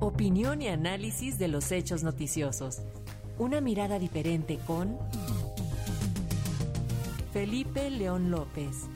Opinión y análisis de los hechos noticiosos. Una mirada diferente con Felipe León López.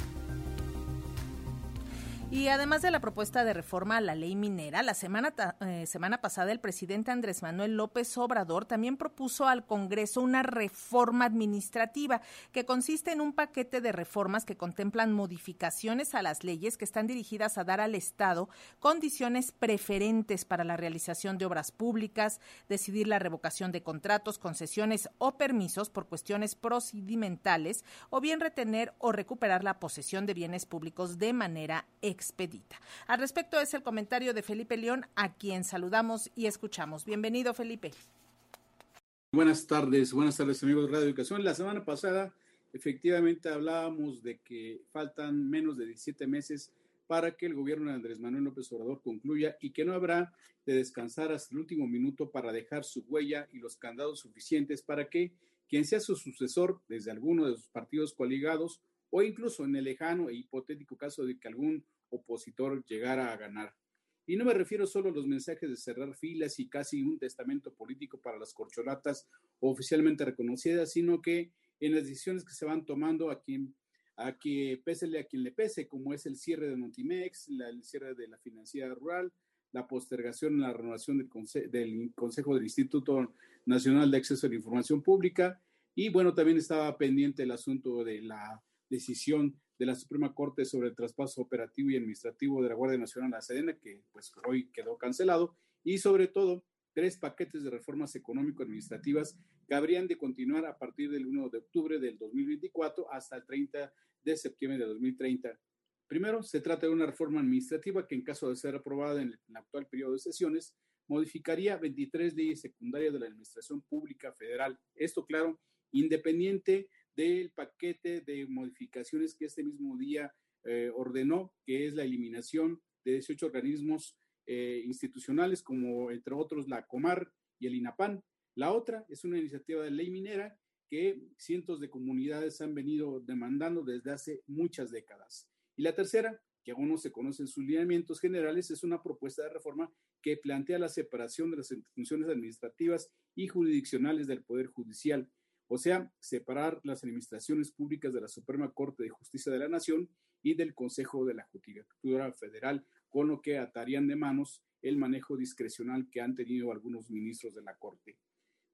Y además de la propuesta de reforma a la ley minera, la semana, eh, semana pasada el presidente Andrés Manuel López Obrador también propuso al Congreso una reforma administrativa que consiste en un paquete de reformas que contemplan modificaciones a las leyes que están dirigidas a dar al Estado condiciones preferentes para la realización de obras públicas, decidir la revocación de contratos, concesiones o permisos por cuestiones procedimentales o bien retener o recuperar la posesión de bienes públicos de manera ex expedita. Al respecto es el comentario de Felipe León, a quien saludamos y escuchamos. Bienvenido, Felipe. Buenas tardes, buenas tardes amigos de Radio Educación. La semana pasada efectivamente hablábamos de que faltan menos de 17 meses para que el gobierno de Andrés Manuel López Obrador concluya y que no habrá de descansar hasta el último minuto para dejar su huella y los candados suficientes para que quien sea su sucesor desde alguno de sus partidos coligados o incluso en el lejano e hipotético caso de que algún opositor llegara a ganar. Y no me refiero solo a los mensajes de cerrar filas y casi un testamento político para las corcholatas oficialmente reconocidas, sino que en las decisiones que se van tomando a quien a que pésele a quien le pese, como es el cierre de Montimex, el cierre de la financiera rural, la postergación en la renovación del, del Consejo del Instituto Nacional de Acceso a la Información Pública. Y bueno, también estaba pendiente el asunto de la decisión de la Suprema Corte sobre el traspaso operativo y administrativo de la Guardia Nacional a la Sedena, que pues hoy quedó cancelado, y sobre todo tres paquetes de reformas económico-administrativas que habrían de continuar a partir del 1 de octubre del 2024 hasta el 30 de septiembre de 2030. Primero, se trata de una reforma administrativa que en caso de ser aprobada en el, actual periodo de sesiones, modificaría 23 leyes secundarias de la Administración Pública Federal. Esto, claro, independiente del paquete de modificaciones que este mismo día eh, ordenó, que es la eliminación de 18 organismos eh, institucionales, como entre otros la Comar y el INAPAN. La otra es una iniciativa de ley minera que cientos de comunidades han venido demandando desde hace muchas décadas. Y la tercera, que aún no se conocen sus lineamientos generales, es una propuesta de reforma que plantea la separación de las funciones administrativas y jurisdiccionales del Poder Judicial o sea, separar las administraciones públicas de la Suprema Corte de Justicia de la Nación y del Consejo de la Judicatura Federal, con lo que atarían de manos el manejo discrecional que han tenido algunos ministros de la Corte.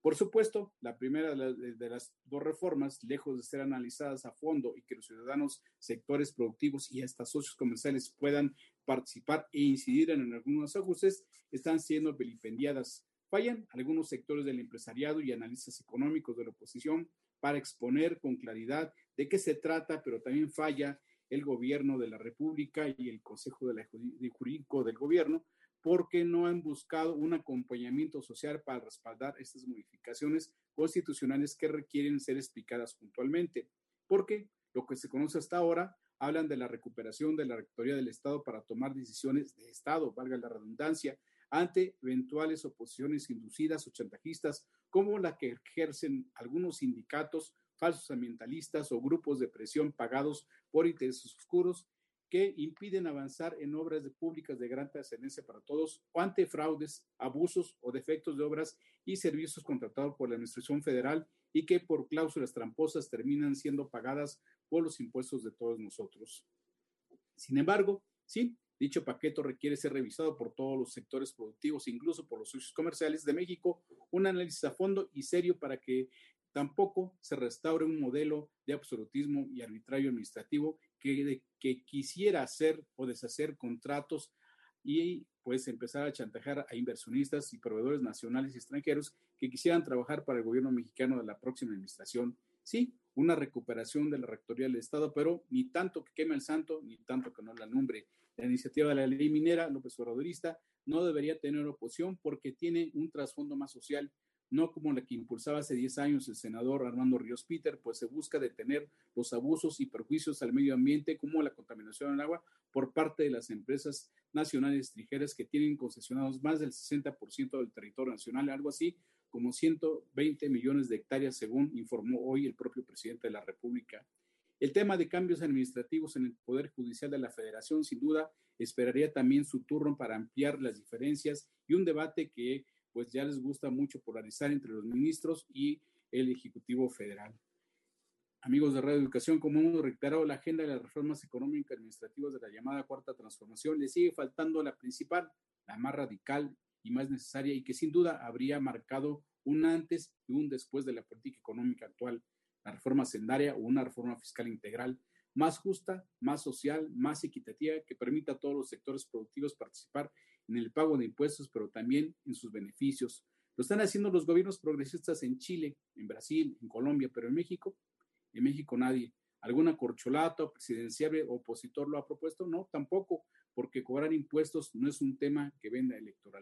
Por supuesto, la primera de las dos reformas, lejos de ser analizadas a fondo y que los ciudadanos, sectores productivos y hasta socios comerciales puedan participar e incidir en algunos ajustes, están siendo vilipendiadas Fallan algunos sectores del empresariado y analistas económicos de la oposición para exponer con claridad de qué se trata, pero también falla el gobierno de la República y el Consejo de, la, Jurídico del Gobierno, porque no han buscado un acompañamiento social para respaldar estas modificaciones constitucionales que requieren ser explicadas puntualmente. Porque lo que se conoce hasta ahora hablan de la recuperación de la Rectoría del Estado para tomar decisiones de Estado, valga la redundancia, ante eventuales oposiciones inducidas o chantajistas como la que ejercen algunos sindicatos, falsos ambientalistas o grupos de presión pagados por intereses oscuros que impiden avanzar en obras públicas de gran trascendencia para todos o ante fraudes, abusos o defectos de obras y servicios contratados por la Administración Federal y que por cláusulas tramposas terminan siendo pagadas por los impuestos de todos nosotros. Sin embargo, sí, Dicho paquete requiere ser revisado por todos los sectores productivos, incluso por los socios comerciales de México, un análisis a fondo y serio para que tampoco se restaure un modelo de absolutismo y arbitrario administrativo que, que quisiera hacer o deshacer contratos y pues empezar a chantajear a inversionistas y proveedores nacionales y extranjeros que quisieran trabajar para el gobierno mexicano de la próxima administración. Sí, una recuperación de la rectoría del Estado, pero ni tanto que queme el santo, ni tanto que no la nombre. La iniciativa de la ley minera, López Obradorista, no debería tener oposición porque tiene un trasfondo más social, no como la que impulsaba hace 10 años el senador Armando Ríos Peter, pues se busca detener los abusos y perjuicios al medio ambiente como la contaminación del agua por parte de las empresas nacionales extranjeras que tienen concesionados más del 60% del territorio nacional, algo así como 120 millones de hectáreas, según informó hoy el propio presidente de la República. El tema de cambios administrativos en el Poder Judicial de la Federación, sin duda, esperaría también su turno para ampliar las diferencias y un debate que pues ya les gusta mucho polarizar entre los ministros y el Ejecutivo Federal. Amigos de Radio Educación, como hemos reiterado, la agenda de las reformas económicas y administrativas de la llamada Cuarta Transformación le sigue faltando la principal, la más radical y más necesaria y que sin duda habría marcado un antes y un después de la política económica actual, la reforma sendaria o una reforma fiscal integral más justa, más social, más equitativa, que permita a todos los sectores productivos participar en el pago de impuestos, pero también en sus beneficios. Lo están haciendo los gobiernos progresistas en Chile, en Brasil, en Colombia, pero en México, en México nadie. ¿Alguna corcholata presidencial opositor lo ha propuesto? No, tampoco, porque cobrar impuestos no es un tema que venda electoral.